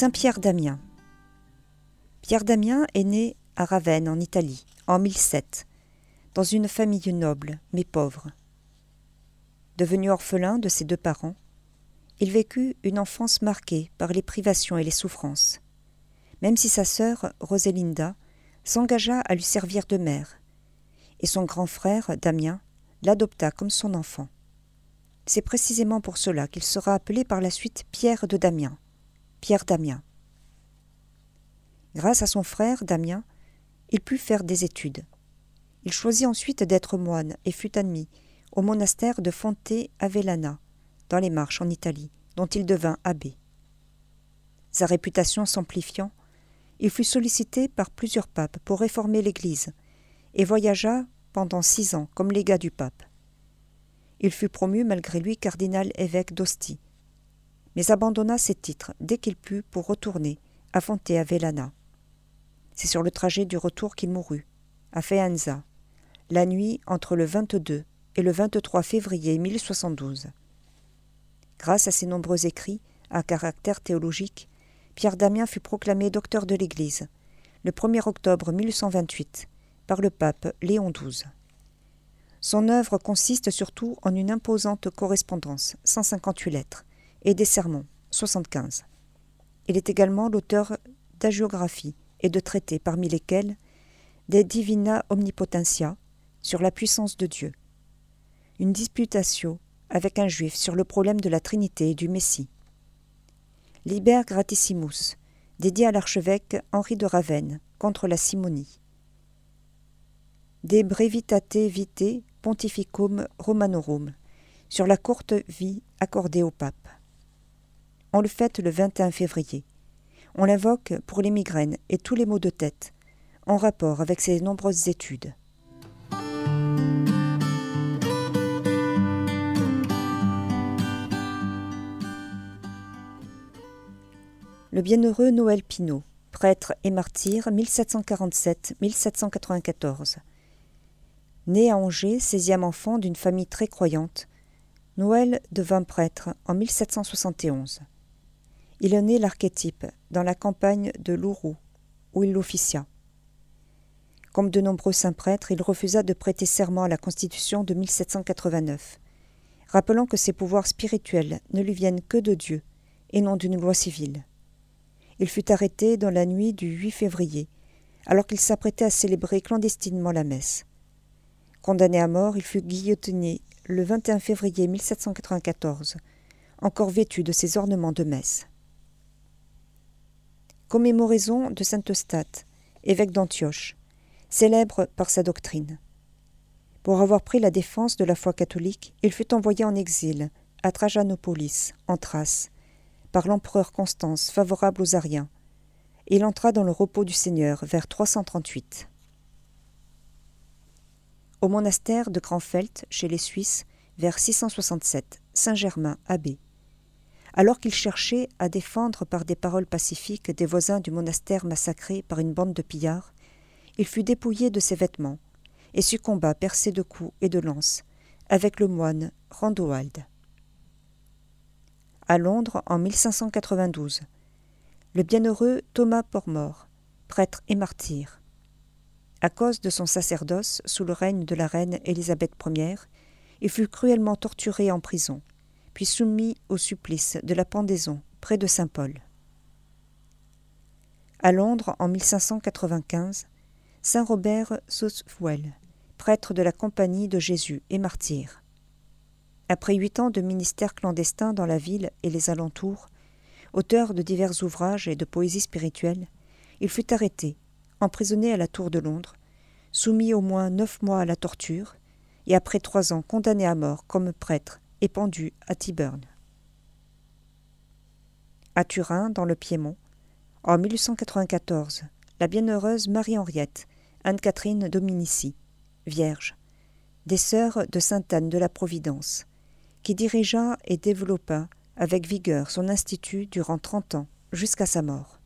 Saint Pierre Damien. Pierre Damien est né à Ravenne, en Italie, en 1007, dans une famille noble, mais pauvre. Devenu orphelin de ses deux parents, il vécut une enfance marquée par les privations et les souffrances, même si sa sœur, Roselinda, s'engagea à lui servir de mère, et son grand frère, Damien, l'adopta comme son enfant. C'est précisément pour cela qu'il sera appelé par la suite Pierre de Damien, Pierre Damien. Grâce à son frère, Damien, il put faire des études. Il choisit ensuite d'être moine et fut admis au monastère de Fonte Avellana, dans les Marches en Italie, dont il devint abbé. Sa réputation s'amplifiant, il fut sollicité par plusieurs papes pour réformer l'Église et voyagea pendant six ans comme légat du pape. Il fut promu malgré lui cardinal évêque d'Ostie, mais abandonna ses titres dès qu'il put pour retourner à Fonte Avellana. C'est sur le trajet du retour qu'il mourut, à Faenza, la nuit entre le 22 et le 23 février 1072. Grâce à ses nombreux écrits à caractère théologique, Pierre Damien fut proclamé docteur de l'Église le 1er octobre 1128 par le pape Léon XII. Son œuvre consiste surtout en une imposante correspondance, 158 lettres, et des sermons, 75. Il est également l'auteur d'agiographies et de traités, parmi lesquels des Divina Omnipotentia sur la puissance de Dieu, une disputatio avec un juif sur le problème de la Trinité et du Messie. Liber Gratissimus, dédié à l'archevêque Henri de Ravenne contre la simonie. De Brevitate Vitae Pontificum Romanorum, sur la courte vie accordée au pape. On le fête le 21 février. On l'invoque pour les migraines et tous les maux de tête, en rapport avec ses nombreuses études. Le bienheureux Noël Pinault, prêtre et martyr 1747-1794. Né à Angers, 16e enfant d'une famille très croyante, Noël devint prêtre en 1771. Il est né l'archétype dans la campagne de Lourou, où il officia. Comme de nombreux saints prêtres, il refusa de prêter serment à la Constitution de 1789, rappelant que ses pouvoirs spirituels ne lui viennent que de Dieu et non d'une loi civile. Il fut arrêté dans la nuit du 8 février, alors qu'il s'apprêtait à célébrer clandestinement la messe. Condamné à mort, il fut guillotiné le 21 février 1794, encore vêtu de ses ornements de messe. Commémoraison de Saint Eustache, évêque d'Antioche, célèbre par sa doctrine. Pour avoir pris la défense de la foi catholique, il fut envoyé en exil à Trajanopolis, en Thrace, par l'empereur Constance favorable aux Ariens. Il entra dans le repos du Seigneur vers 338. Au monastère de Grandfelt, chez les Suisses, vers 667, Saint-Germain, abbé. Alors qu'il cherchait à défendre par des paroles pacifiques des voisins du monastère massacrés par une bande de pillards, il fut dépouillé de ses vêtements et succomba percé de coups et de lances avec le moine Randoald à Londres en 1592. Le bienheureux Thomas Pormore, prêtre et martyr. À cause de son sacerdoce sous le règne de la reine Élisabeth Ier, il fut cruellement torturé en prison, puis soumis au supplice de la pendaison près de Saint-Paul. À Londres en 1595, Saint Robert Southwell, prêtre de la Compagnie de Jésus et martyr. Après huit ans de ministère clandestin dans la ville et les alentours, auteur de divers ouvrages et de poésie spirituelle, il fut arrêté, emprisonné à la Tour de Londres, soumis au moins neuf mois à la torture, et après trois ans condamné à mort comme prêtre et pendu à Tyburn. À Turin, dans le Piémont, en 1894, la bienheureuse Marie-Henriette, Anne-Catherine Dominici, vierge, des sœurs de Sainte Anne de la Providence, qui dirigea et développa avec vigueur son institut durant trente ans, jusqu'à sa mort.